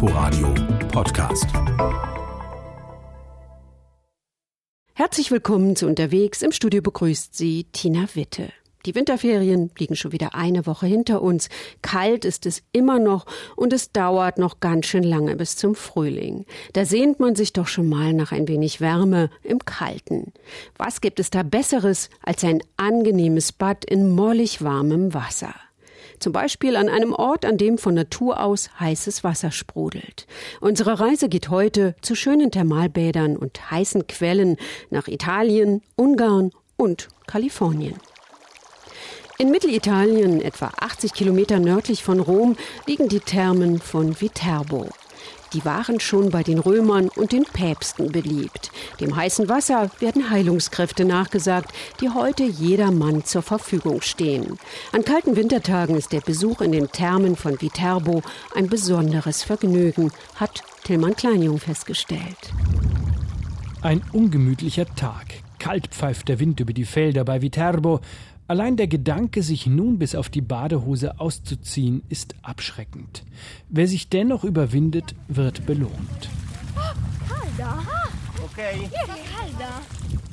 Inforadio Podcast. Herzlich willkommen zu Unterwegs. Im Studio begrüßt Sie Tina Witte. Die Winterferien liegen schon wieder eine Woche hinter uns. Kalt ist es immer noch und es dauert noch ganz schön lange bis zum Frühling. Da sehnt man sich doch schon mal nach ein wenig Wärme im Kalten. Was gibt es da Besseres als ein angenehmes Bad in mollig warmem Wasser? Zum Beispiel an einem Ort, an dem von Natur aus heißes Wasser sprudelt. Unsere Reise geht heute zu schönen Thermalbädern und heißen Quellen nach Italien, Ungarn und Kalifornien. In Mittelitalien, etwa 80 Kilometer nördlich von Rom, liegen die Thermen von Viterbo. Die waren schon bei den Römern und den Päpsten beliebt. Dem heißen Wasser werden Heilungskräfte nachgesagt, die heute jedermann zur Verfügung stehen. An kalten Wintertagen ist der Besuch in den Thermen von Viterbo ein besonderes Vergnügen, hat Tillmann Kleinjung festgestellt. Ein ungemütlicher Tag. Kalt pfeift der Wind über die Felder bei Viterbo. Allein der Gedanke, sich nun bis auf die Badehose auszuziehen, ist abschreckend. Wer sich dennoch überwindet, wird belohnt. Okay.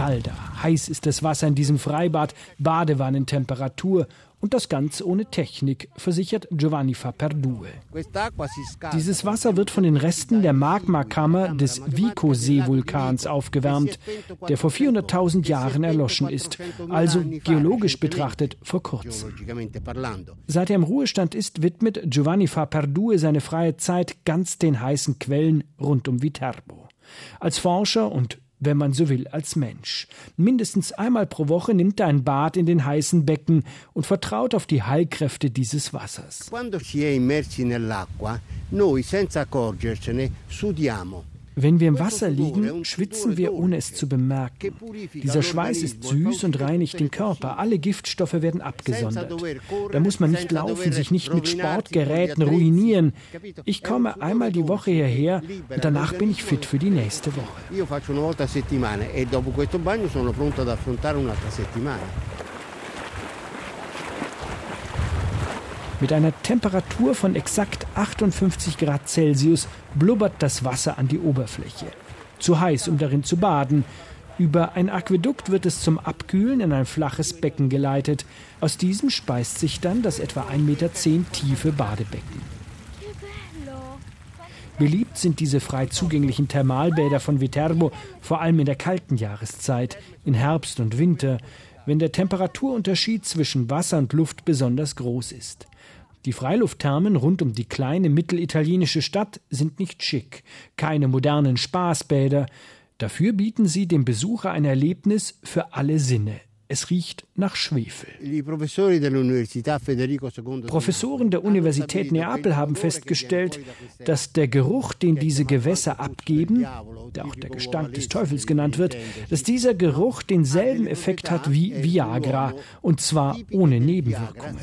Kalder, heiß ist das Wasser in diesem Freibad, Badewannentemperatur und das Ganze ohne Technik, versichert Giovanni Faperdue. Dieses Wasser wird von den Resten der Magmakammer des Vico-Seevulkans aufgewärmt, der vor 400.000 Jahren erloschen ist, also geologisch betrachtet vor kurzem. Seit er im Ruhestand ist, widmet Giovanni Faperdue seine freie Zeit ganz den heißen Quellen rund um Viterbo. Als Forscher und wenn man so will, als Mensch. Mindestens einmal pro Woche nimmt er ein Bad in den heißen Becken und vertraut auf die Heilkräfte dieses Wassers. Quando si è immersi nell'acqua, noi senza accorgercene sudiamo. Wenn wir im Wasser liegen, schwitzen wir, ohne es zu bemerken. Dieser Schweiß ist süß und reinigt den Körper. Alle Giftstoffe werden abgesondert. Da muss man nicht laufen, sich nicht mit Sportgeräten ruinieren. Ich komme einmal die Woche hierher und danach bin ich fit für die nächste Woche. Mit einer Temperatur von exakt 58 Grad Celsius blubbert das Wasser an die Oberfläche. Zu heiß, um darin zu baden. Über ein Aquädukt wird es zum Abkühlen in ein flaches Becken geleitet. Aus diesem speist sich dann das etwa 1,10 Meter tiefe Badebecken. Beliebt sind diese frei zugänglichen Thermalbäder von Viterbo vor allem in der kalten Jahreszeit, in Herbst und Winter, wenn der Temperaturunterschied zwischen Wasser und Luft besonders groß ist. Die Freiluftthermen rund um die kleine mittelitalienische Stadt sind nicht schick, keine modernen Spaßbäder, dafür bieten sie dem Besucher ein Erlebnis für alle Sinne. Es riecht nach Schwefel. Professoren der Universität Neapel haben festgestellt, dass der Geruch, den diese Gewässer abgeben, der auch der Gestank des Teufels genannt wird, dass dieser Geruch denselben Effekt hat wie Viagra, und zwar ohne Nebenwirkungen.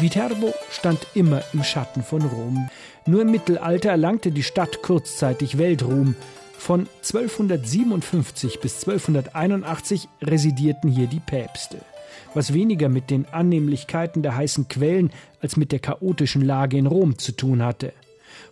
Viterbo stand immer im Schatten von Rom. Nur im Mittelalter erlangte die Stadt kurzzeitig Weltruhm. Von 1257 bis 1281 residierten hier die Päpste, was weniger mit den Annehmlichkeiten der heißen Quellen als mit der chaotischen Lage in Rom zu tun hatte.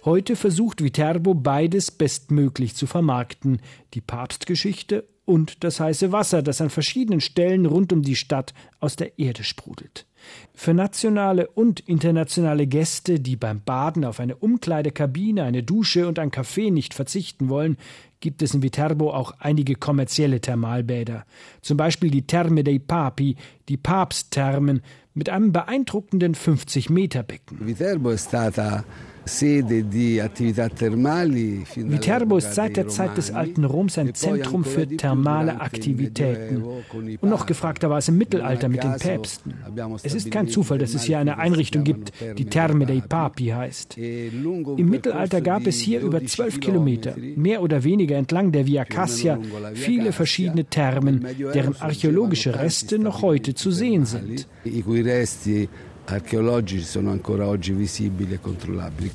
Heute versucht Viterbo beides bestmöglich zu vermarkten, die Papstgeschichte und das heiße Wasser, das an verschiedenen Stellen rund um die Stadt aus der Erde sprudelt. Für nationale und internationale Gäste, die beim Baden auf eine Umkleidekabine, eine Dusche und ein Café nicht verzichten wollen, gibt es in Viterbo auch einige kommerzielle Thermalbäder. Zum Beispiel die Terme dei Papi, die Papstthermen, mit einem beeindruckenden 50-Meter-Becken. Viterbo è stata Viterbo ist seit der Zeit des alten Roms ein Zentrum für thermale Aktivitäten. Und noch gefragter war es im Mittelalter mit den Päpsten. Es ist kein Zufall, dass es hier eine Einrichtung gibt, die Terme dei Papi heißt. Im Mittelalter gab es hier über zwölf Kilometer, mehr oder weniger entlang der Via Cassia, viele verschiedene Thermen, deren archäologische Reste noch heute zu sehen sind archeologici sono ancora oggi visibili e controllabili.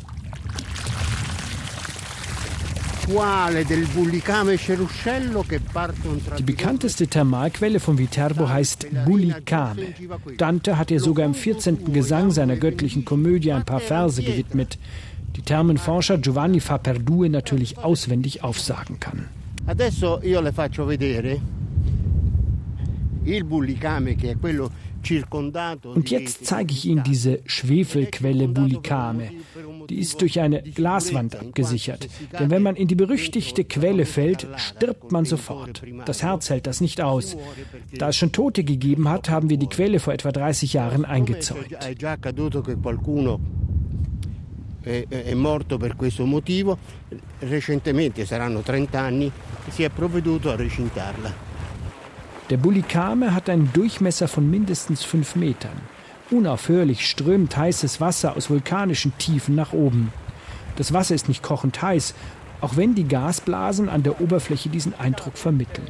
Die bekannteste Thermalquelle von Viterbo heißt Bulicame. Dante hat ihr sogar im 14. Gesang seiner göttlichen Komödie ein paar Verse gewidmet, die Thermenforscher Giovanni Faperdue natürlich auswendig aufsagen kann. Adesso io le faccio vedere il Bulicame, che è quello und jetzt zeige ich Ihnen diese Schwefelquelle Bulicame. Die ist durch eine Glaswand abgesichert. Denn wenn man in die berüchtigte Quelle fällt, stirbt man sofort. Das Herz hält das nicht aus. Da es schon Tote gegeben hat, haben wir die Quelle vor etwa 30 Jahren eingezäunt. è morto per questo motivo. Recentemente, saranno 30 anni, si è provveduto a recintarla. Der Bulikame hat einen Durchmesser von mindestens fünf Metern. Unaufhörlich strömt heißes Wasser aus vulkanischen Tiefen nach oben. Das Wasser ist nicht kochend heiß, auch wenn die Gasblasen an der Oberfläche diesen Eindruck vermitteln.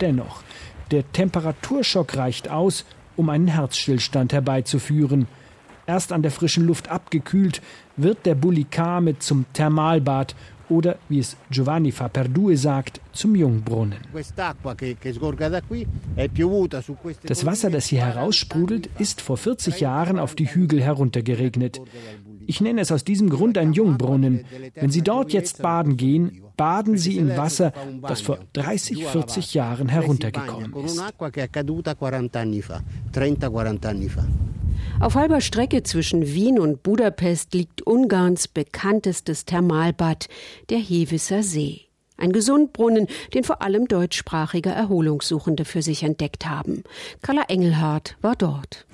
Dennoch, der Temperaturschock reicht aus, um einen Herzstillstand herbeizuführen. Erst an der frischen Luft abgekühlt, wird der Bulikame zum Thermalbad oder, wie es Giovanni Faperdue sagt, zum Jungbrunnen. Das Wasser, das hier heraussprudelt, ist vor 40 Jahren auf die Hügel heruntergeregnet. Ich nenne es aus diesem Grund ein Jungbrunnen. Wenn Sie dort jetzt baden gehen, baden Sie in Wasser, das vor 30, 40 Jahren heruntergekommen ist. Auf halber Strecke zwischen Wien und Budapest liegt Ungarns bekanntestes Thermalbad, der Hewisser See. Ein Gesundbrunnen, den vor allem deutschsprachige Erholungssuchende für sich entdeckt haben. Carla Engelhardt war dort.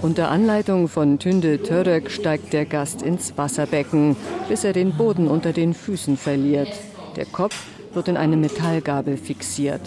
Unter Anleitung von Tünde Török steigt der Gast ins Wasserbecken, bis er den Boden unter den Füßen verliert. Der Kopf wird in eine Metallgabel fixiert.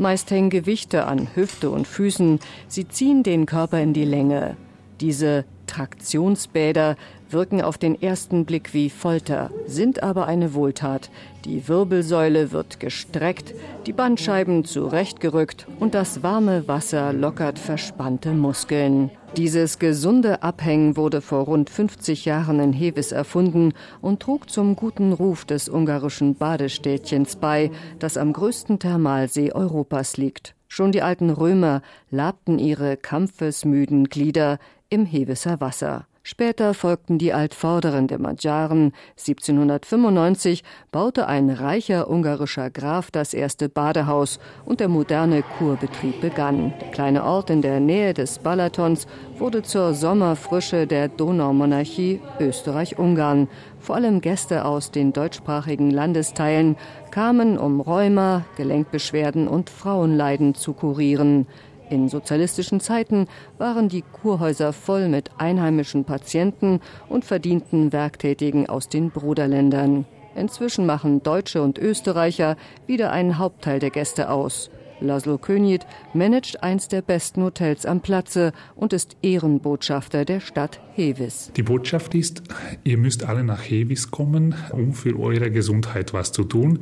Meist hängen Gewichte an Hüfte und Füßen. Sie ziehen den Körper in die Länge. Diese Traktionsbäder wirken auf den ersten Blick wie Folter, sind aber eine Wohltat. Die Wirbelsäule wird gestreckt, die Bandscheiben zurechtgerückt und das warme Wasser lockert verspannte Muskeln. Dieses gesunde Abhängen wurde vor rund 50 Jahren in Heves erfunden und trug zum guten Ruf des ungarischen Badestädtchens bei, das am größten Thermalsee Europas liegt. Schon die alten Römer labten ihre kampfesmüden Glieder im Heveser Wasser. Später folgten die Altvorderen der Magyaren. 1795 baute ein reicher ungarischer Graf das erste Badehaus und der moderne Kurbetrieb begann. Der kleine Ort in der Nähe des Balatons wurde zur Sommerfrische der Donaumonarchie Österreich-Ungarn. Vor allem Gäste aus den deutschsprachigen Landesteilen kamen, um Rheuma, Gelenkbeschwerden und Frauenleiden zu kurieren. In sozialistischen Zeiten waren die Kurhäuser voll mit einheimischen Patienten und verdienten Werktätigen aus den Bruderländern. Inzwischen machen Deutsche und Österreicher wieder einen Hauptteil der Gäste aus. Laszlo König managt eins der besten Hotels am Platze und ist Ehrenbotschafter der Stadt Hevis. Die Botschaft ist, ihr müsst alle nach Hevis kommen, um für eure Gesundheit was zu tun.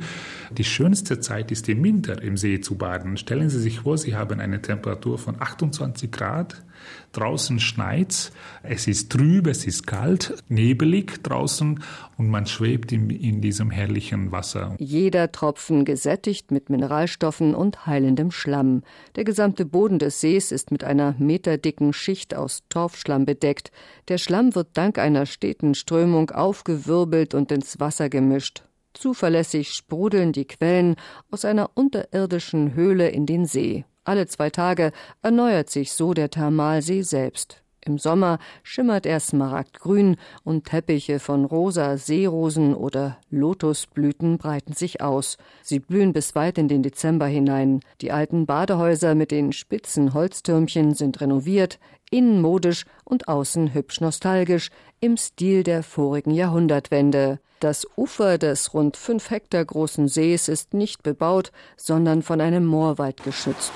Die schönste Zeit ist im Winter im See zu baden. Stellen Sie sich vor, Sie haben eine Temperatur von 28 Grad Draußen schneit's, es ist trüb, es ist kalt, nebelig draußen und man schwebt in, in diesem herrlichen Wasser. Jeder Tropfen gesättigt mit Mineralstoffen und heilendem Schlamm. Der gesamte Boden des Sees ist mit einer meterdicken Schicht aus Torfschlamm bedeckt. Der Schlamm wird dank einer steten Strömung aufgewirbelt und ins Wasser gemischt. Zuverlässig sprudeln die Quellen aus einer unterirdischen Höhle in den See. Alle zwei Tage erneuert sich so der Thermalsee selbst. Im Sommer schimmert er smaragdgrün und Teppiche von rosa Seerosen oder Lotusblüten breiten sich aus. Sie blühen bis weit in den Dezember hinein. Die alten Badehäuser mit den spitzen Holztürmchen sind renoviert, innen modisch und außen hübsch nostalgisch im Stil der vorigen Jahrhundertwende. Das Ufer des rund fünf Hektar großen Sees ist nicht bebaut, sondern von einem Moorwald geschützt.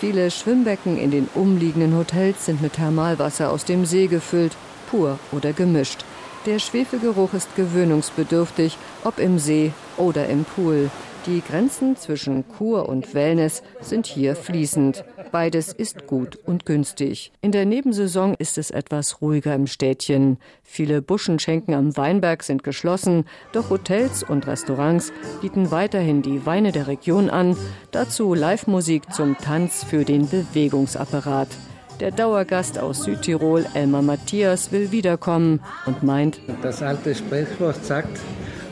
Viele Schwimmbecken in den umliegenden Hotels sind mit Thermalwasser aus dem See gefüllt, pur oder gemischt. Der Schwefelgeruch ist gewöhnungsbedürftig, ob im See oder im Pool. Die Grenzen zwischen Kur und Wellness sind hier fließend. Beides ist gut und günstig. In der Nebensaison ist es etwas ruhiger im Städtchen. Viele Buschenschenken am Weinberg sind geschlossen, doch Hotels und Restaurants bieten weiterhin die Weine der Region an. Dazu Live-Musik zum Tanz für den Bewegungsapparat. Der Dauergast aus Südtirol, Elmar Matthias, will wiederkommen und meint, das alte Sprichwort sagt,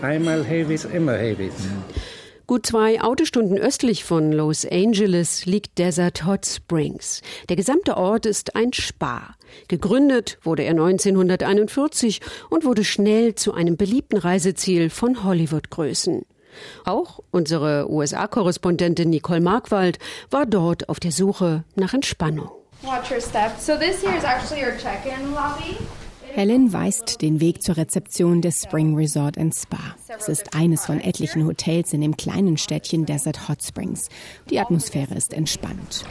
einmal Hevis, immer Hevis. Gut zwei Autostunden östlich von Los Angeles liegt Desert Hot Springs. Der gesamte Ort ist ein Spa. Gegründet wurde er 1941 und wurde schnell zu einem beliebten Reiseziel von Hollywood-Größen. Auch unsere USA-Korrespondentin Nicole Markwald war dort auf der Suche nach Entspannung. Watch your step. So this here is actually your check-in lobby. Helen weist den Weg zur Rezeption des Spring Resort Spa. Es ist eines von etlichen Hotels in dem kleinen Städtchen Desert Hot Springs. Die Atmosphäre ist entspannt.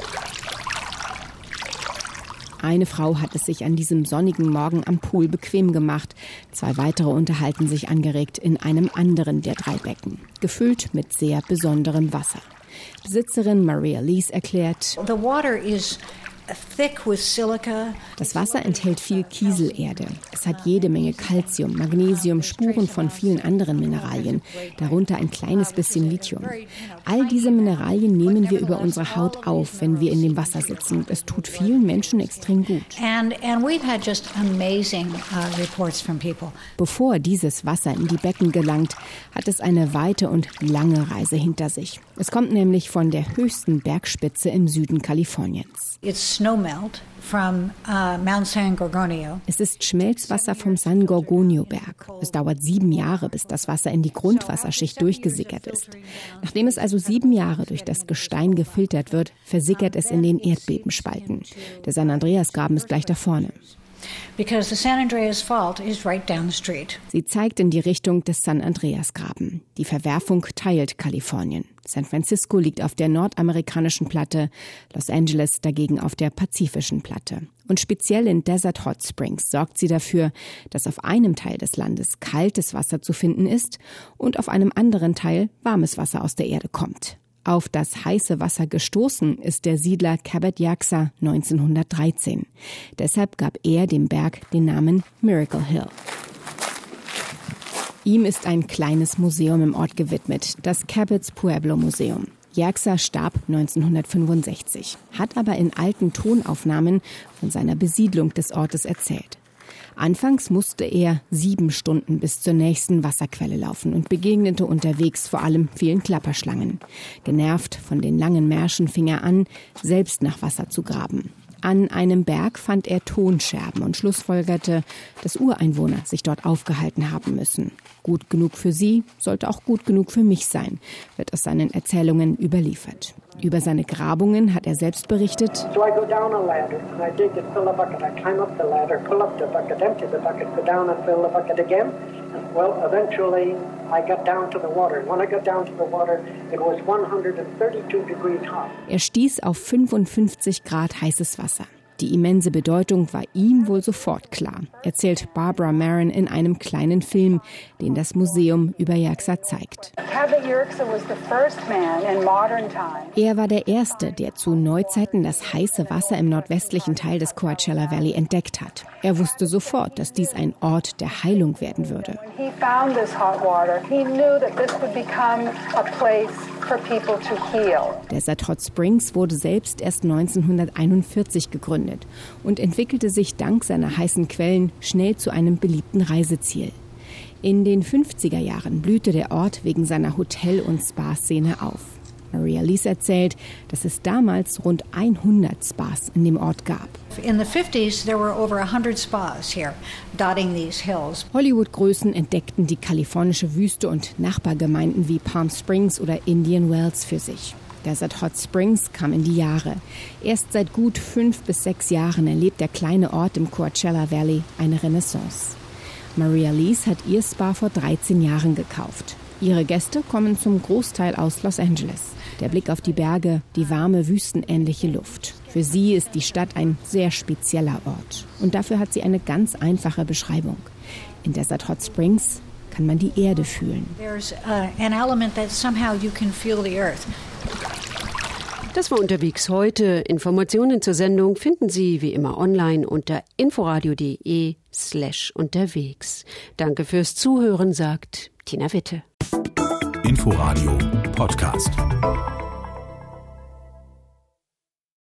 Eine Frau hat es sich an diesem sonnigen Morgen am Pool bequem gemacht. Zwei weitere unterhalten sich angeregt in einem anderen der drei Becken, gefüllt mit sehr besonderem Wasser. Besitzerin Maria Lees erklärt, The water is das Wasser enthält viel Kieselerde. Es hat jede Menge Calcium, Magnesium, Spuren von vielen anderen Mineralien, darunter ein kleines bisschen Lithium. All diese Mineralien nehmen wir über unsere Haut auf, wenn wir in dem Wasser sitzen. Es tut vielen Menschen extrem gut. Uh, Bevor dieses Wasser in die Becken gelangt, hat es eine weite und lange Reise hinter sich. Es kommt nämlich von der höchsten Bergspitze im Süden Kaliforniens. It's snowmelt uh. Es ist Schmelzwasser vom San Gorgonio Berg. Es dauert sieben Jahre, bis das Wasser in die Grundwasserschicht durchgesickert ist. Nachdem es also sieben Jahre durch das Gestein gefiltert wird, versickert es in den Erdbebenspalten. Der San Andreas Graben ist gleich da vorne. Because the San Andreas Fault is right down the street. Sie zeigt in die Richtung des San Andreas Graben. Die Verwerfung teilt Kalifornien. San Francisco liegt auf der nordamerikanischen Platte, Los Angeles dagegen auf der pazifischen Platte. Und speziell in Desert Hot Springs sorgt sie dafür, dass auf einem Teil des Landes kaltes Wasser zu finden ist und auf einem anderen Teil warmes Wasser aus der Erde kommt. Auf das heiße Wasser gestoßen ist der Siedler Cabot Yaksa 1913. Deshalb gab er dem Berg den Namen Miracle Hill. Ihm ist ein kleines Museum im Ort gewidmet, das Cabot's Pueblo Museum. Jerxa starb 1965, hat aber in alten Tonaufnahmen von seiner Besiedlung des Ortes erzählt. Anfangs musste er sieben Stunden bis zur nächsten Wasserquelle laufen und begegnete unterwegs vor allem vielen Klapperschlangen. Genervt von den langen Märschen fing er an, selbst nach Wasser zu graben. An einem Berg fand er Tonscherben und schlussfolgerte, dass Ureinwohner sich dort aufgehalten haben müssen. Gut genug für sie sollte auch gut genug für mich sein, wird aus seinen Erzählungen überliefert. Über seine Grabungen hat er selbst berichtet. So ladder bucket. Bucket, bucket, well, eventually I got down to the water. When I got down to the water, it was 132 degrees hot. Er stieß auf 55 Grad heißes Wasser. Die immense Bedeutung war ihm wohl sofort klar, erzählt Barbara Marin in einem kleinen Film, den das Museum über Yerxa zeigt. Er war der Erste, der zu Neuzeiten das heiße Wasser im nordwestlichen Teil des Coachella Valley entdeckt hat. Er wusste sofort, dass dies ein Ort der Heilung werden würde. Desert Hot Springs wurde selbst erst 1941 gegründet und entwickelte sich dank seiner heißen Quellen schnell zu einem beliebten Reiseziel. In den 50er Jahren blühte der Ort wegen seiner Hotel- und Spa-Szene auf. Maria Lees erzählt, dass es damals rund 100 Spas in dem Ort gab. Hollywood-Größen entdeckten die kalifornische Wüste und Nachbargemeinden wie Palm Springs oder Indian Wells für sich. Desert Hot Springs kam in die Jahre. Erst seit gut fünf bis sechs Jahren erlebt der kleine Ort im Coachella Valley eine Renaissance. Maria Lees hat ihr Spa vor 13 Jahren gekauft. Ihre Gäste kommen zum Großteil aus Los Angeles. Der Blick auf die Berge, die warme, wüstenähnliche Luft. Für sie ist die Stadt ein sehr spezieller Ort. Und dafür hat sie eine ganz einfache Beschreibung. In Desert Hot Springs kann man die Erde fühlen. There's uh, an element that somehow you can feel the earth. Das war unterwegs heute. Informationen zur Sendung finden Sie wie immer online unter inforadio.de slash unterwegs. Danke fürs Zuhören, sagt Tina Witte. Inforadio Podcast.